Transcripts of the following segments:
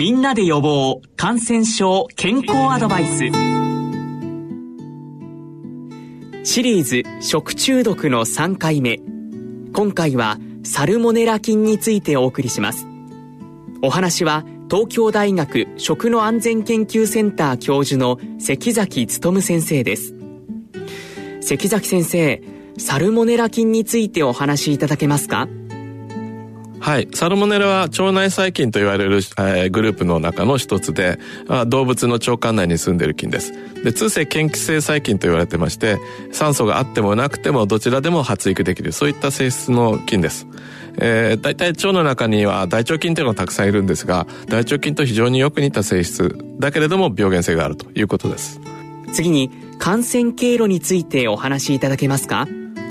みんなで予防感染症健康アドバイス。シリーズ食中毒の3回目。今回はサルモネラ菌についてお送りします。お話は東京大学食の安全研究センター教授の関崎努先生です。関崎先生サルモネラ菌についてお話しいただけますか？はい。サルモネラは腸内細菌と言われる、えー、グループの中の一つで、あ動物の腸管内に住んでいる菌です。で、通性嫌気性細菌と言われてまして、酸素があってもなくてもどちらでも発育できる、そういった性質の菌です。えー、大体腸の中には大腸菌というのがたくさんいるんですが、大腸菌と非常によく似た性質だけれども病原性があるということです。次に、感染経路についてお話しいただけますか？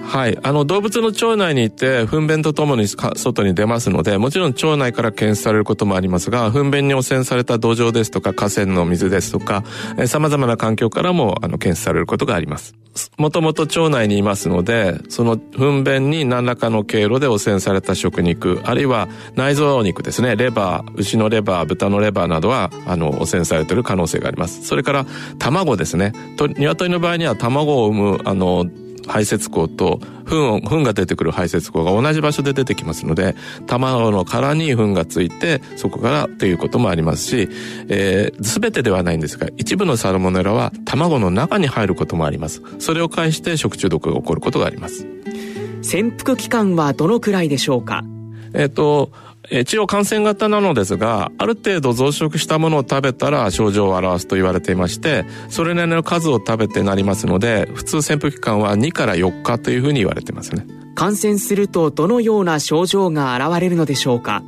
はい。あの、動物の腸内にいて、糞便とともに外に出ますので、もちろん腸内から検出されることもありますが、糞便に汚染された土壌ですとか、河川の水ですとか、えー、様々な環境からも、あの、検出されることがあります。もともと腸内にいますので、その糞便に何らかの経路で汚染された食肉、あるいは内臓肉ですね、レバー、牛のレバー、豚のレバーなどは、あの、汚染されている可能性があります。それから、卵ですね。と、鶏の場合には卵を産む、あの、排泄口と糞を、糞が出てくる排泄口が同じ場所で出てきますので、卵の殻に糞がついて、そこからということもありますし、えー、全てではないんですが、一部のサルモネラは卵の中に入ることもあります。それを介して食中毒が起こることがあります。潜伏期間はどのくらいでしょうか？えっ、と、一応感染型なのですが、ある程度増殖したものを食べたら症状を表すと言われていまして、それなりの数を食べてなりますので、普通潜伏期間は2から4日というふうに言われてますね。感染するとどのような症状が現れるのでしょうか？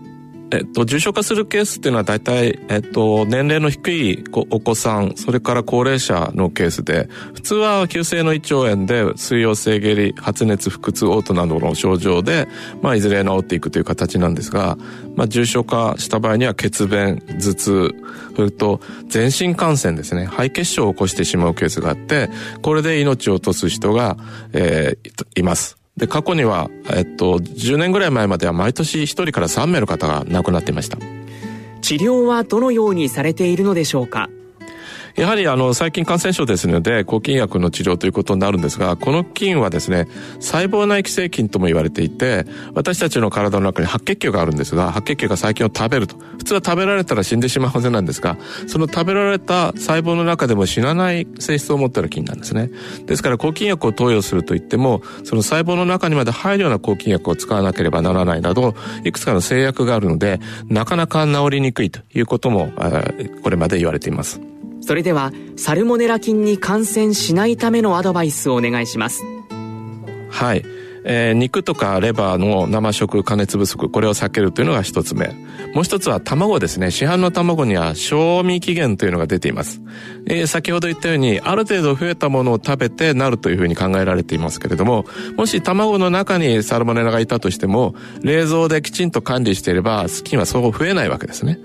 えっと、重症化するケースっていうのは大体、えっと、年齢の低いお子さん、それから高齢者のケースで、普通は急性の胃腸炎で水溶性下痢、発熱、腹痛、嘔吐などの症状で、まあ、いずれ治っていくという形なんですが、まあ、重症化した場合には血便、頭痛、それと全身感染ですね、肺血症を起こしてしまうケースがあって、これで命を落とす人が、えー、います。で、過去には、えっと、10年ぐらい前までは毎年1人から3名の方が亡くなっていました。治療はどのようにされているのでしょうか？やはりあの細菌感染症ですので抗菌薬の治療ということになるんですがこの菌はですね細胞内寄生菌とも言われていて私たちの体の中に白血球があるんですが白血球が細菌を食べると。普通は食べられたら死んでしまうはずなんですがその食べられた細胞の中でも死なない性質を持っている菌なんですね。ですから抗菌薬を投与するといってもその細胞の中にまで入るような抗菌薬を使わなければならないなどいくつかの制約があるのでなかなか治りにくいということもこれまで言われています。それではサルモネラ菌に感染しないためのアドバイスをお願いします。はい。えー、肉とかレバーの生食加熱不足これを避けるというのが一つ目。もう一つは卵ですね。市販の卵には賞味期限というのが出ています、えー、先ほど言ったようにある程度増えたものを食べてなるというふうに考えられていますけれどももし卵の中にサルモネラがいたとしても冷蔵できちんと管理していればスキンはそう増えないわけですね。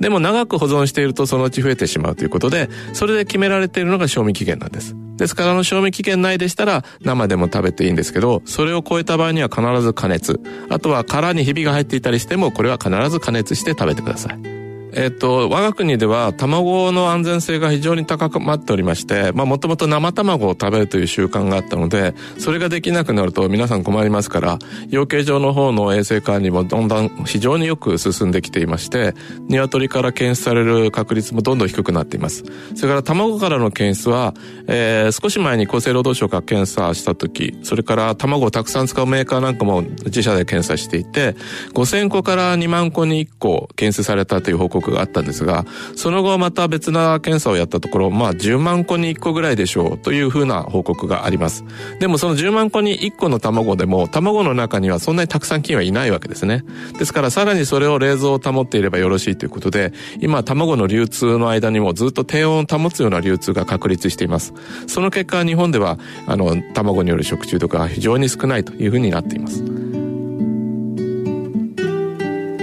でも長く保存しているとそのうち増えてしまうということで、それで決められているのが賞味期限なんです。ですから、あの賞味期限内でしたら生でも食べていいんですけど、それを超えた場合には必ず加熱。あとは殻にひびが入っていたりしても、これは必ず加熱して食べてください。えっと、我が国では卵の安全性が非常に高まっておりまして、まあもともと生卵を食べるという習慣があったので、それができなくなると皆さん困りますから、養鶏場の方の衛生管理もどんどん非常によく進んできていまして、鶏から検出される確率もどんどん低くなっています。それから卵からの検出は、えー、少し前に厚生労働省が検査した時、それから卵をたくさん使うメーカーなんかも自社で検査していて、5000個から2万個に1個検出されたという報告告があったんですが、その後また別な検査をやったところ、まあ10万個に1個ぐらいでしょうというふうな報告があります。でもその10万個に1個の卵でも、卵の中にはそんなにたくさん菌はいないわけですね。ですからさらにそれを冷蔵を保っていればよろしいということで、今卵の流通の間にもずっと低温を保つような流通が確立しています。その結果日本では、あの、卵による食中毒が非常に少ないというふうになっています。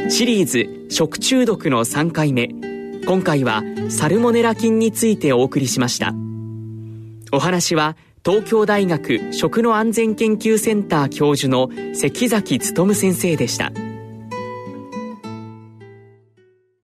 シリーズ食中毒の3回目今回はサルモネラ菌についてお送りしましたお話は東京大学食の安全研究センター教授の関崎努先生でした。